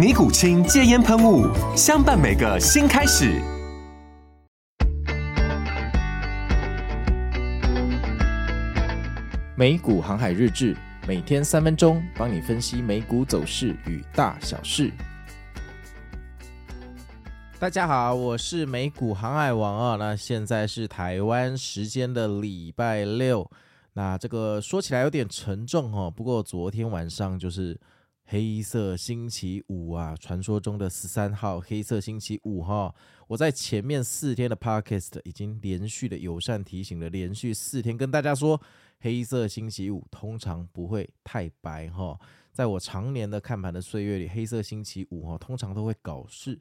尼古清戒烟喷雾，相伴每个新开始。美股航海日志，每天三分钟，帮你分析美股走势与大小事。大家好，我是美股航海王啊。那现在是台湾时间的礼拜六，那这个说起来有点沉重哦。不过昨天晚上就是。黑色星期五啊，传说中的十三号黑色星期五哈，我在前面四天的 podcast 已经连续的友善提醒了，连续四天跟大家说，黑色星期五通常不会太白哈。在我常年的看盘的岁月里，黑色星期五哈，通常都会搞事。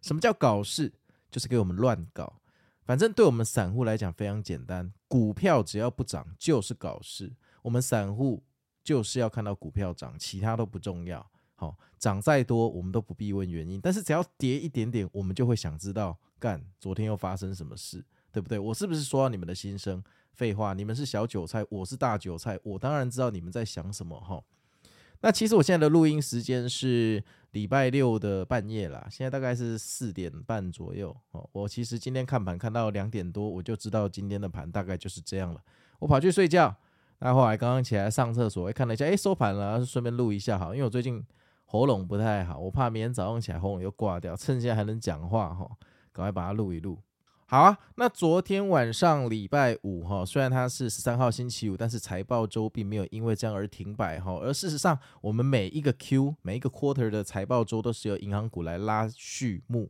什么叫搞事？就是给我们乱搞。反正对我们散户来讲非常简单，股票只要不涨就是搞事。我们散户。就是要看到股票涨，其他都不重要。好，涨再多我们都不必问原因，但是只要跌一点点，我们就会想知道，干，昨天又发生什么事，对不对？我是不是说到你们的心声？废话，你们是小韭菜，我是大韭菜，我当然知道你们在想什么哈。那其实我现在的录音时间是礼拜六的半夜啦，现在大概是四点半左右。哦，我其实今天看盘看到两点多，我就知道今天的盘大概就是这样了。我跑去睡觉。那后来刚刚起来上厕所，看了一下，哎，收盘了，顺便录一下哈，因为我最近喉咙不太好，我怕明天早上起来喉咙又挂掉，趁现在还能讲话哈，赶快把它录一录。好啊，那昨天晚上礼拜五哈，虽然它是十三号星期五，但是财报周并没有因为这样而停摆哈，而事实上，我们每一个 Q 每一个 quarter 的财报周都是由银行股来拉序幕。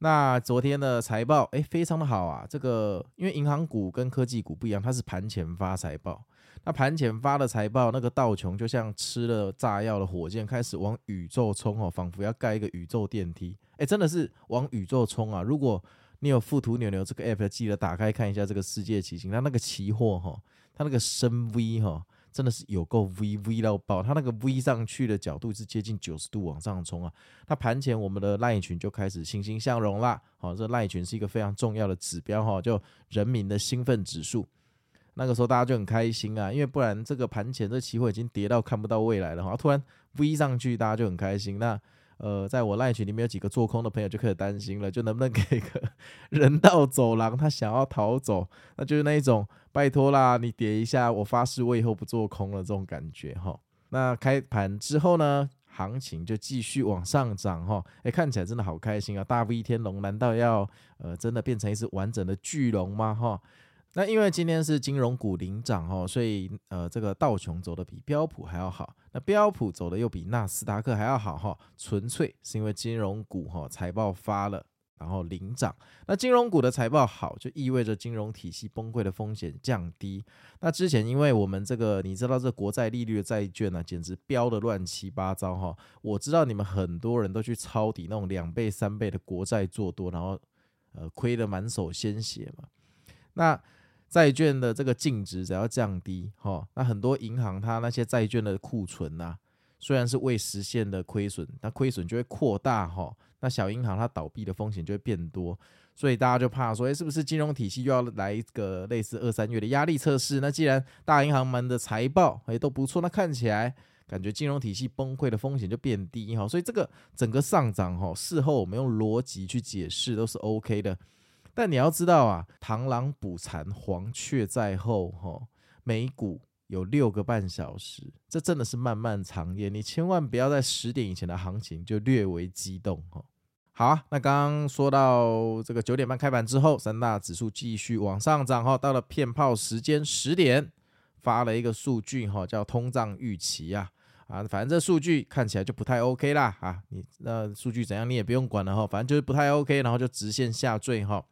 那昨天的财报哎，非常的好啊，这个因为银行股跟科技股不一样，它是盘前发财报。那盘前发的财报，那个道琼就像吃了炸药的火箭，开始往宇宙冲哦，仿佛要盖一个宇宙电梯。哎，真的是往宇宙冲啊！如果你有富途牛牛这个 app，记得打开看一下这个世界奇行。它那个期货哈，它那个深 V 哈，真的是有够 V V 到爆。它那个 V 上去的角度是接近九十度往上冲啊。那盘前我们的耐群就开始欣欣向荣啦。好，这耐群是一个非常重要的指标哈，就人民的兴奋指数。那个时候大家就很开心啊，因为不然这个盘前这期货已经跌到看不到未来了哈，突然 V 上去，大家就很开心。那呃，在我赖群里面有几个做空的朋友就开始担心了，就能不能给个 人道走廊，他想要逃走，那就是那一种拜托啦，你跌一下，我发誓我以后不做空了这种感觉哈。那开盘之后呢，行情就继续往上涨哈，诶，看起来真的好开心啊！大 V 天龙难道要呃真的变成一只完整的巨龙吗哈？那因为今天是金融股领涨哦，所以呃，这个道琼走的比标普还要好，那标普走的又比纳斯达克还要好哈，纯粹是因为金融股哈财报发了，然后领涨。那金融股的财报好，就意味着金融体系崩溃的风险降低。那之前因为我们这个你知道这国债利率的债券呢，简直飙得乱七八糟哈。我知道你们很多人都去抄底那种两倍三倍的国债做多，然后呃亏得满手鲜血嘛。那债券的这个净值只要降低，哈，那很多银行它那些债券的库存呐，虽然是未实现的亏损，那亏损就会扩大，哈，那小银行它倒闭的风险就会变多，所以大家就怕说，诶，是不是金融体系又要来一个类似二三月的压力测试？那既然大银行们的财报诶都不错，那看起来感觉金融体系崩溃的风险就变低，哈，所以这个整个上涨，哈，事后我们用逻辑去解释都是 OK 的。但你要知道啊，螳螂捕蝉，黄雀在后。哈，美股有六个半小时，这真的是漫漫长夜。你千万不要在十点以前的行情就略为激动。哈，好啊，那刚刚说到这个九点半开盘之后，三大指数继续往上涨哈，到了骗炮时间十点，发了一个数据哈，叫通胀预期啊啊，反正这数据看起来就不太 OK 啦啊，你那数据怎样你也不用管了哈，反正就是不太 OK，然后就直线下坠哈。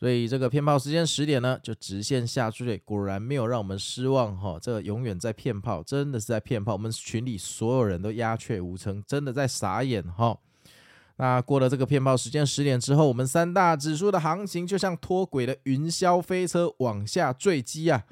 所以这个骗炮时间十点呢，就直线下坠，果然没有让我们失望哈。这个永远在骗炮，真的是在骗炮。我们群里所有人都鸦雀无声，真的在傻眼哈。那过了这个骗炮时间十点之后，我们三大指数的行情就像脱轨的云霄飞车往下坠机啊，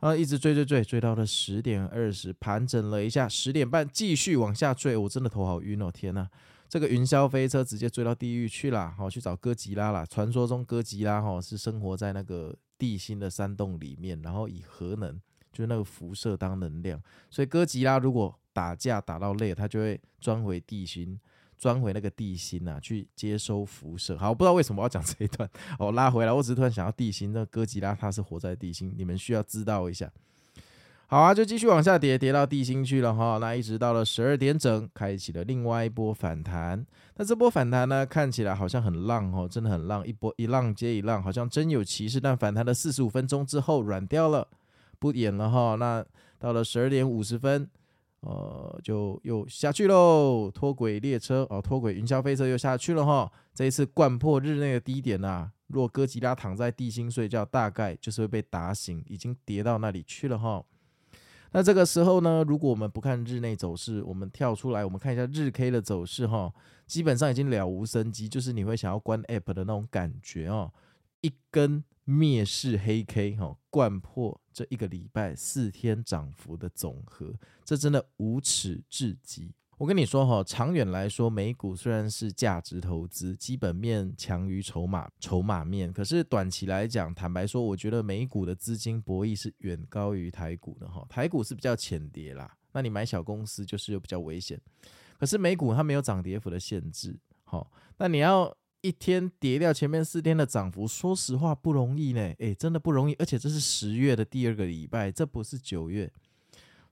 啊，一直坠坠坠，坠到了十点二十，盘整了一下，十点半继续往下坠，我真的头好晕哦，天呐！这个云霄飞车直接追到地狱去了，好去找哥吉拉了。传说中哥吉拉哈是生活在那个地心的山洞里面，然后以核能就是那个辐射当能量，所以哥吉拉如果打架打到累，他就会钻回地心，钻回那个地心呐、啊，去接收辐射。好，我不知道为什么要讲这一段，我拉回来，我只是突然想到地心，那哥吉拉他是活在地心，你们需要知道一下。好啊，就继续往下跌，跌到地心去了哈。那一直到了十二点整，开启了另外一波反弹。那这波反弹呢，看起来好像很浪哦，真的很浪，一波一浪接一浪，好像真有其事。但反弹了四十五分钟之后软掉了，不演了哈。那到了十二点五十分，呃，就又下去喽，脱轨列车哦，脱轨云霄飞车又下去了哈。这一次贯破日内的低点呐，若哥吉拉躺在地心睡觉，大概就是会被打醒，已经跌到那里去了哈。那这个时候呢，如果我们不看日内走势，我们跳出来，我们看一下日 K 的走势哈，基本上已经了无生机，就是你会想要关 App 的那种感觉哦，一根灭世黑 K 哈，贯破这一个礼拜四天涨幅的总和，这真的无耻至极。我跟你说哈，长远来说，美股虽然是价值投资，基本面强于筹码筹码面，可是短期来讲，坦白说，我觉得美股的资金博弈是远高于台股的哈。台股是比较浅跌啦，那你买小公司就是又比较危险。可是美股它没有涨跌幅的限制，好，那你要一天跌掉前面四天的涨幅，说实话不容易呢，诶，真的不容易，而且这是十月的第二个礼拜，这不是九月。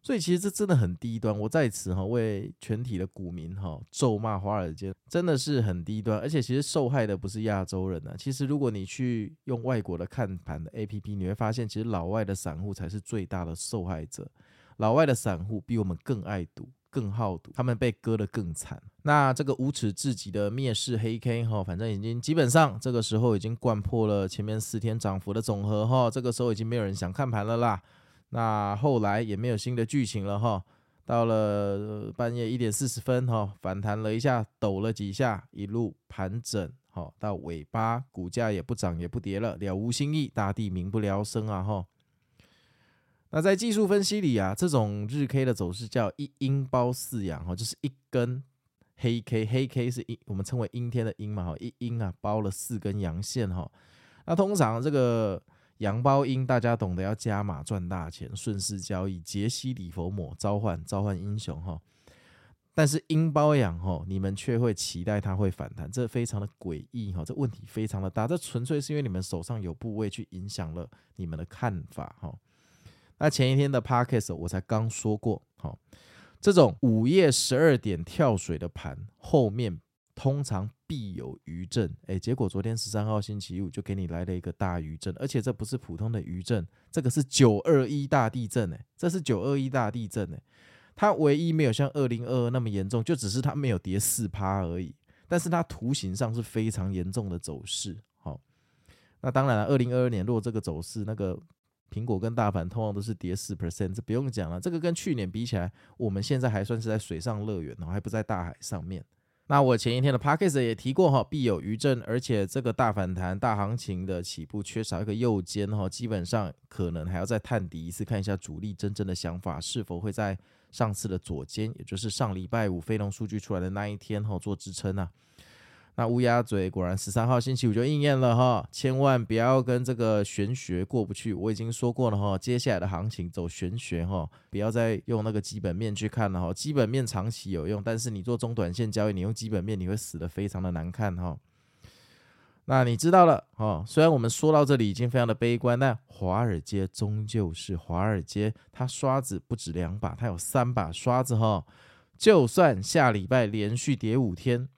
所以其实这真的很低端，我在此哈为全体的股民哈咒骂华尔街，真的是很低端。而且其实受害的不是亚洲人呢、其实如果你去用外国的看盘的 APP，你会发现其实老外的散户才是最大的受害者。老外的散户比我们更爱赌、更好赌，他们被割得更惨。那这个无耻至极的灭世黑 K 哈，反正已经基本上这个时候已经灌破了前面四天涨幅的总和哈，这个时候已经没有人想看盘了啦。那后来也没有新的剧情了哈，到了半夜一点四十分哈，反弹了一下，抖了几下，一路盘整哈，到尾巴股价也不涨也不跌了，了无新意，大地民不聊生啊哈。那在技术分析里啊，这种日 K 的走势叫一阴包四阳哈，就是一根黑 K，黑 K 是阴，我们称为阴天的阴嘛哈，一阴啊包了四根阳线哈。那通常这个。阳包阴，大家懂得要加码赚大钱，顺势交易，杰西·里佛摩召唤召唤英雄哈。但是阴包阳哈，你们却会期待它会反弹，这非常的诡异哈，这问题非常的大，这纯粹是因为你们手上有部位去影响了你们的看法哈。那前一天的 Podcast 我才刚说过哈，这种午夜十二点跳水的盘后面。通常必有余震，诶，结果昨天十三号星期五就给你来了一个大余震，而且这不是普通的余震，这个是九二一大地震，诶，这是九二一大地震，诶，它唯一没有像二零二二那么严重，就只是它没有跌四趴而已，但是它图形上是非常严重的走势，好，那当然了，二零二二年如果这个走势，那个苹果跟大盘通常都是跌四 percent，这不用讲了，这个跟去年比起来，我们现在还算是在水上乐园，还不在大海上面。那我前一天的 podcast 也提过哈，必有余震，而且这个大反弹、大行情的起步缺少一个右肩哈，基本上可能还要再探底一次，看一下主力真正的想法是否会在上次的左肩，也就是上礼拜五非农数据出来的那一天哈做支撑啊。那乌鸦嘴果然十三号星期五就应验了哈，千万不要跟这个玄学过不去。我已经说过了哈，接下来的行情走玄学哈，不要再用那个基本面去看了哈。基本面长期有用，但是你做中短线交易，你用基本面你会死的非常的难看哈。那你知道了哈，虽然我们说到这里已经非常的悲观，但华尔街终究是华尔街，它刷子不止两把，它有三把刷子哈。就算下礼拜连续跌五天。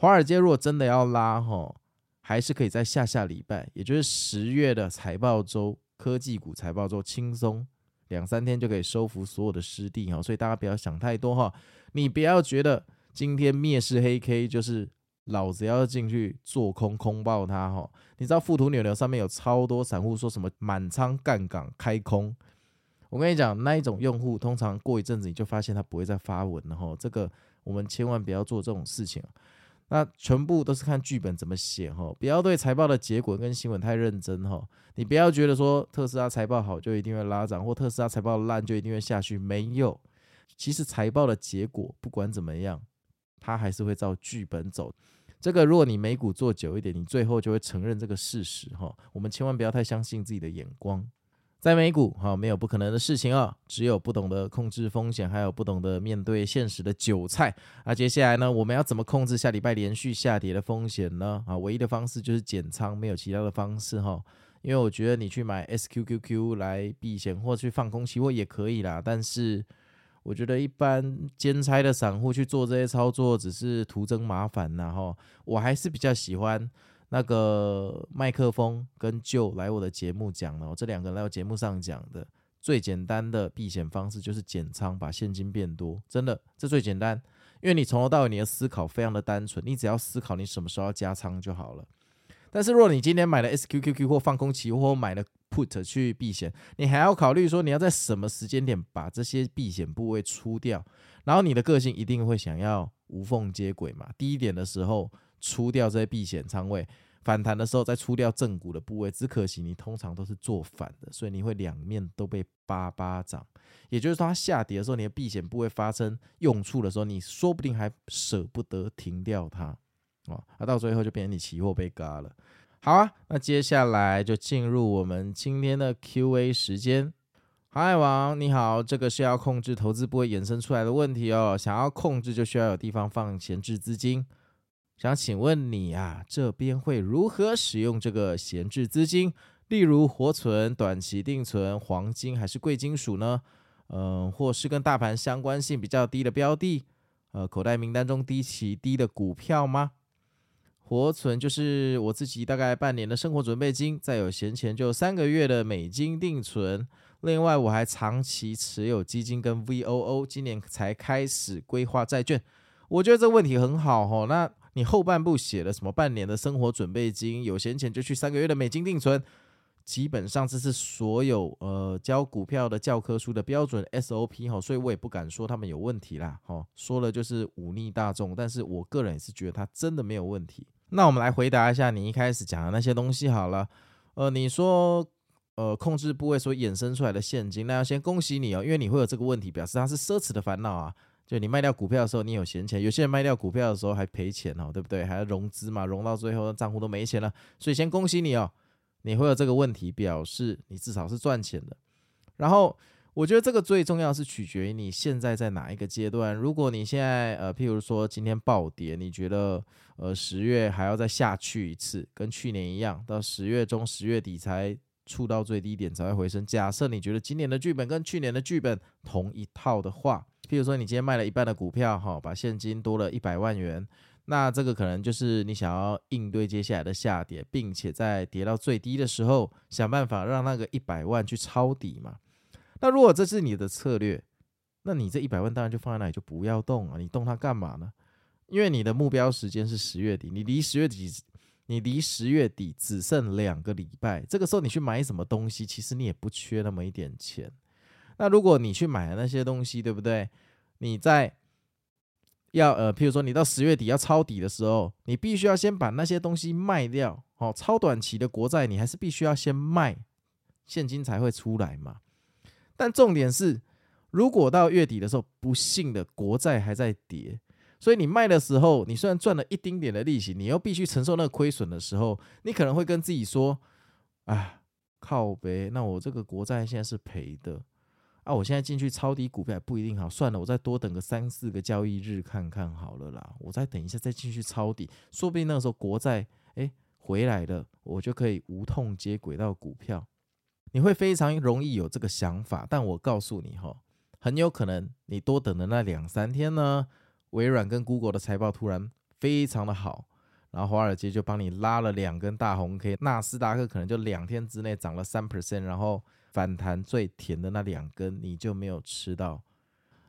华尔街如果真的要拉哈，还是可以在下下礼拜，也就是十月的财报周，科技股财报周轻松两三天就可以收复所有的失地哈，所以大家不要想太多哈，你不要觉得今天灭世黑 K 就是老子要进去做空空爆它哈，你知道富途牛牛上面有超多散户说什么满仓干港开空，我跟你讲那一种用户通常过一阵子你就发现他不会再发文了哈，这个我们千万不要做这种事情。那全部都是看剧本怎么写哈，不要对财报的结果跟新闻太认真哈。你不要觉得说特斯拉财报好就一定会拉涨，或特斯拉财报烂就一定会下去，没有。其实财报的结果不管怎么样，它还是会照剧本走。这个如果你美股做久一点，你最后就会承认这个事实哈。我们千万不要太相信自己的眼光。在美股，哈，没有不可能的事情啊，只有不懂得控制风险，还有不懂得面对现实的韭菜。那接下来呢，我们要怎么控制下礼拜连续下跌的风险呢？啊，唯一的方式就是减仓，没有其他的方式哈。因为我觉得你去买 SQQQ 来避险，或去放空期货也可以啦。但是我觉得一般兼差的散户去做这些操作，只是徒增麻烦呐哈。我还是比较喜欢。那个麦克风跟 Joe 来我的节目讲了，我这两个人来我节目上讲的最简单的避险方式就是减仓，把现金变多，真的这最简单，因为你从头到尾你的思考非常的单纯，你只要思考你什么时候要加仓就好了。但是如果你今天买了 SQQQ 或放空期或买了 Put 去避险，你还要考虑说你要在什么时间点把这些避险部位出掉，然后你的个性一定会想要无缝接轨嘛，低点的时候。出掉这些避险仓位，反弹的时候再出掉正股的部位，只可惜你通常都是做反的，所以你会两面都被巴巴掌。也就是说，它下跌的时候，你的避险部位发生用处的时候，你说不定还舍不得停掉它啊，那到最后就变成你期货被嘎了。好啊，那接下来就进入我们今天的 Q&A 时间。嗨王你好，这个是要控制投资部位衍生出来的问题哦，想要控制就需要有地方放闲置资金。想请问你啊，这边会如何使用这个闲置资金？例如活存、短期定存、黄金还是贵金属呢？嗯、或是跟大盘相关性比较低的标的？呃，口袋名单中低期低的股票吗？活存就是我自己大概半年的生活准备金，再有闲钱就三个月的美金定存。另外我还长期持有基金跟 VOO，今年才开始规划债券。我觉得这问题很好哦，那。你后半部写了什么？半年的生活准备金，有闲钱就去三个月的美金定存，基本上这是所有呃教股票的教科书的标准 SOP 哈，所以我也不敢说他们有问题啦哈，说了就是忤逆大众，但是我个人也是觉得他真的没有问题。那我们来回答一下你一开始讲的那些东西好了，呃，你说呃控制部位所衍生出来的现金，那要先恭喜你哦，因为你会有这个问题，表示它是奢侈的烦恼啊。就你卖掉股票的时候，你有闲钱；有些人卖掉股票的时候还赔钱哦，对不对？还要融资嘛，融到最后账户都没钱了。所以先恭喜你哦，你会有这个问题，表示你至少是赚钱的。然后我觉得这个最重要是取决于你现在在哪一个阶段。如果你现在呃，譬如说今天暴跌，你觉得呃十月还要再下去一次，跟去年一样，到十月中、十月底才触到最低点才会回升。假设你觉得今年的剧本跟去年的剧本同一套的话。譬如说，你今天卖了一半的股票，哈，把现金多了一百万元，那这个可能就是你想要应对接下来的下跌，并且在跌到最低的时候，想办法让那个一百万去抄底嘛。那如果这是你的策略，那你这一百万当然就放在那里，就不要动啊，你动它干嘛呢？因为你的目标时间是十月底，你离十月底，你离十月底只剩两个礼拜，这个时候你去买什么东西，其实你也不缺那么一点钱。那如果你去买的那些东西，对不对？你在要呃，譬如说你到十月底要抄底的时候，你必须要先把那些东西卖掉。哦，超短期的国债你还是必须要先卖，现金才会出来嘛。但重点是，如果到月底的时候，不幸的国债还在跌，所以你卖的时候，你虽然赚了一丁点的利息，你又必须承受那个亏损的时候，你可能会跟自己说：“啊，靠呗，那我这个国债现在是赔的。”啊，我现在进去抄底股票也不一定好，算了，我再多等个三四个交易日看看好了啦。我再等一下再进去抄底，说不定那个时候国债诶回来了，我就可以无痛接轨到股票。你会非常容易有这个想法，但我告诉你哈，很有可能你多等的那两三天呢，微软跟 Google 的财报突然非常的好，然后华尔街就帮你拉了两根大红 K，纳斯达克可能就两天之内涨了三 percent，然后反弹最甜的那两根你就没有吃到，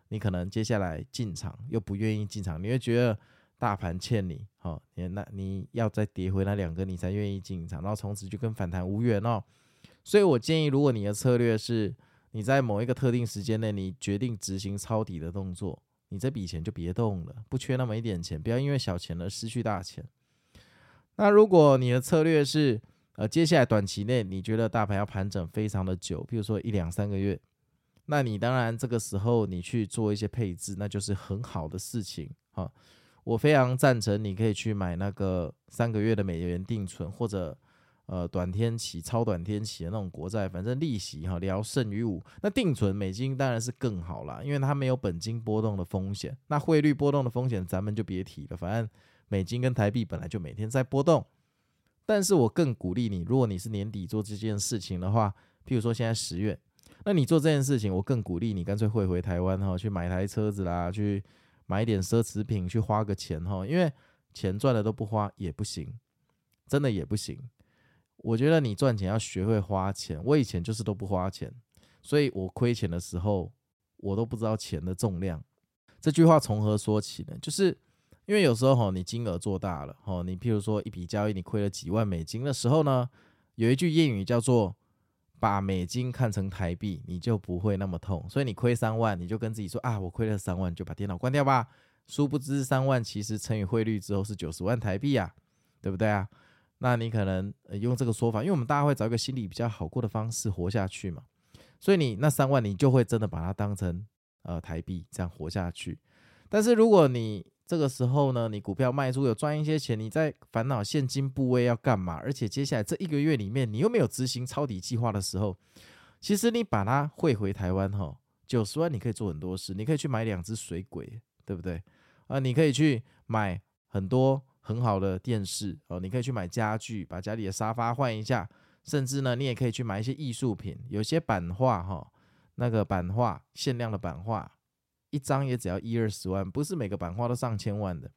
你可能接下来进场又不愿意进场，你会觉得大盘欠你，好，你那你要再跌回那两根你才愿意进场，然后从此就跟反弹无缘哦。所以我建议，如果你的策略是你在某一个特定时间内，你决定执行抄底的动作，你这笔钱就别动了，不缺那么一点钱，不要因为小钱而失去大钱。那如果你的策略是，呃，接下来短期内你觉得大盘要盘整非常的久，比如说一两三个月，那你当然这个时候你去做一些配置，那就是很好的事情啊。我非常赞成你可以去买那个三个月的美元定存或者。呃，短天期、超短天期的那种国债，反正利息哈聊胜于无。那定存美金当然是更好啦，因为它没有本金波动的风险。那汇率波动的风险咱们就别提了，反正美金跟台币本来就每天在波动。但是我更鼓励你，如果你是年底做这件事情的话，譬如说现在十月，那你做这件事情，我更鼓励你干脆汇回台湾哈，去买台车子啦，去买点奢侈品，去花个钱哈，因为钱赚了都不花也不行，真的也不行。我觉得你赚钱要学会花钱。我以前就是都不花钱，所以我亏钱的时候，我都不知道钱的重量。这句话从何说起呢？就是因为有时候哈，你金额做大了哈，你譬如说一笔交易你亏了几万美金的时候呢，有一句谚语叫做“把美金看成台币”，你就不会那么痛。所以你亏三万，你就跟自己说啊，我亏了三万，就把电脑关掉吧。殊不知三万其实乘以汇率之后是九十万台币啊，对不对啊？那你可能用这个说法，因为我们大家会找一个心理比较好过的方式活下去嘛，所以你那三万你就会真的把它当成呃台币这样活下去。但是如果你这个时候呢，你股票卖出有赚一些钱，你在烦恼现金部位要干嘛，而且接下来这一个月里面你又没有执行抄底计划的时候，其实你把它汇回台湾哈，九十万你可以做很多事，你可以去买两只水鬼，对不对？啊，你可以去买很多。很好的电视哦，你可以去买家具，把家里的沙发换一下，甚至呢，你也可以去买一些艺术品，有些版画哈，那个版画限量的版画，一张也只要一二十万，不是每个版画都上千万的。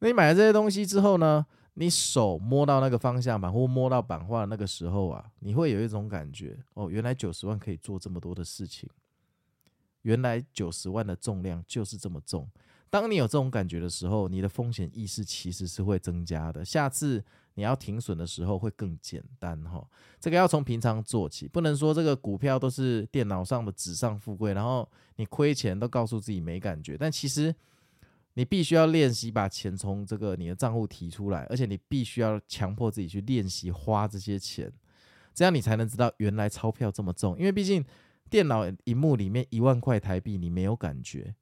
你买了这些东西之后呢，你手摸到那个方向盘或摸到版画那个时候啊，你会有一种感觉哦，原来九十万可以做这么多的事情，原来九十万的重量就是这么重。当你有这种感觉的时候，你的风险意识其实是会增加的。下次你要停损的时候会更简单哈。这个要从平常做起，不能说这个股票都是电脑上的纸上富贵，然后你亏钱都告诉自己没感觉。但其实你必须要练习把钱从这个你的账户提出来，而且你必须要强迫自己去练习花这些钱，这样你才能知道原来钞票这么重。因为毕竟电脑荧幕里面一万块台币你没有感觉。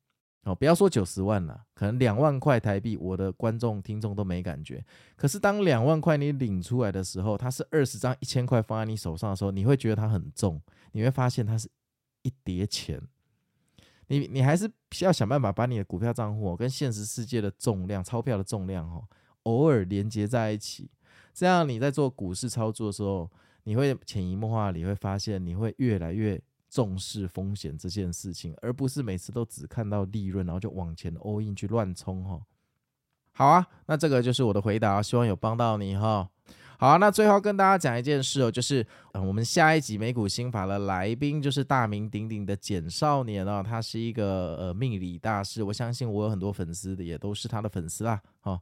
哦，不要说九十万了，可能两万块台币，我的观众听众都没感觉。可是当两万块你领出来的时候，它是二十张一千块放在你手上的时候，你会觉得它很重，你会发现它是一叠钱。你你还是要想办法把你的股票账户跟现实世界的重量、钞票的重量哦，偶尔连接在一起，这样你在做股市操作的时候，你会潜移默化，你会发现你会越来越。重视风险这件事情，而不是每次都只看到利润，然后就往前 all in 去乱冲哈。好啊，那这个就是我的回答，希望有帮到你哈。好啊，那最后跟大家讲一件事哦，就是，我们下一集美股心法的来宾就是大名鼎鼎的简少年哦，他是一个呃命理大师，我相信我有很多粉丝也都是他的粉丝啦。哈，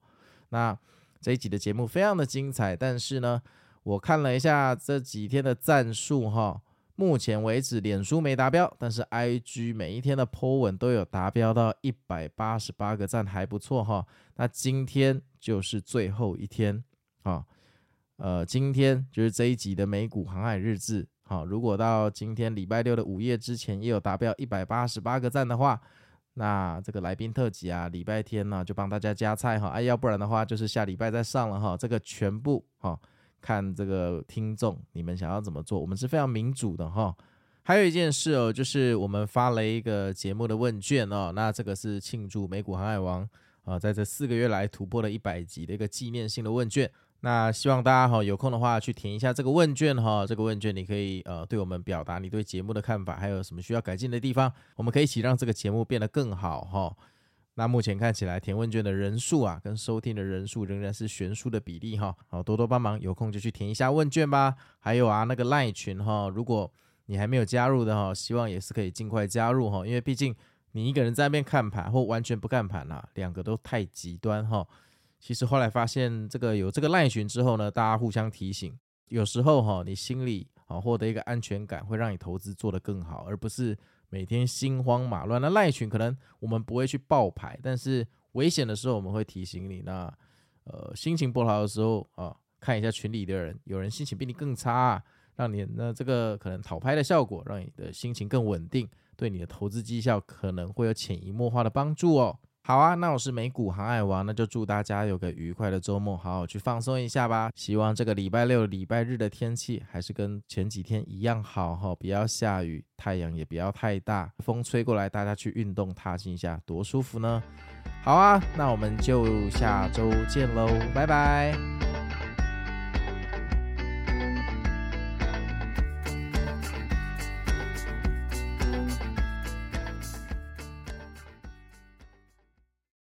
那这一集的节目非常的精彩，但是呢，我看了一下这几天的赞数哈。目前为止，脸书没达标，但是 IG 每一天的 po 文都有达标到一百八十八个赞，还不错哈。那今天就是最后一天啊，呃，今天就是这一集的美股航海日志。好，如果到今天礼拜六的午夜之前也有达标一百八十八个赞的话，那这个来宾特辑啊，礼拜天呢就帮大家加菜哈。哎，要不然的话就是下礼拜再上了哈。这个全部哈。看这个听众，你们想要怎么做？我们是非常民主的哈。还有一件事哦，就是我们发了一个节目的问卷哦，那这个是庆祝美股航海王啊，在这四个月来突破了一百集的一个纪念性的问卷。那希望大家哈有空的话去填一下这个问卷哈。这个问卷你可以呃对我们表达你对节目的看法，还有什么需要改进的地方，我们可以一起让这个节目变得更好哈。那目前看起来填问卷的人数啊，跟收听的人数仍然是悬殊的比例哈。好，多多帮忙，有空就去填一下问卷吧。还有啊，那个赖群哈，如果你还没有加入的哈，希望也是可以尽快加入哈，因为毕竟你一个人在那边看盘或完全不看盘啊，两个都太极端哈。其实后来发现，这个有这个赖群之后呢，大家互相提醒，有时候哈，你心里啊获得一个安全感，会让你投资做得更好，而不是。每天心慌马乱，那赖群可能我们不会去爆牌，但是危险的时候我们会提醒你。那呃心情不好的时候啊，看一下群里的人，有人心情比你更差，让你那这个可能讨拍的效果，让你的心情更稳定，对你的投资绩效可能会有潜移默化的帮助哦。好啊，那我是美股航海王，那就祝大家有个愉快的周末，好好去放松一下吧。希望这个礼拜六、礼拜日的天气还是跟前几天一样好哈，不要下雨，太阳也不要太大，风吹过来，大家去运动踏青一下，多舒服呢。好啊，那我们就下周见喽，拜拜。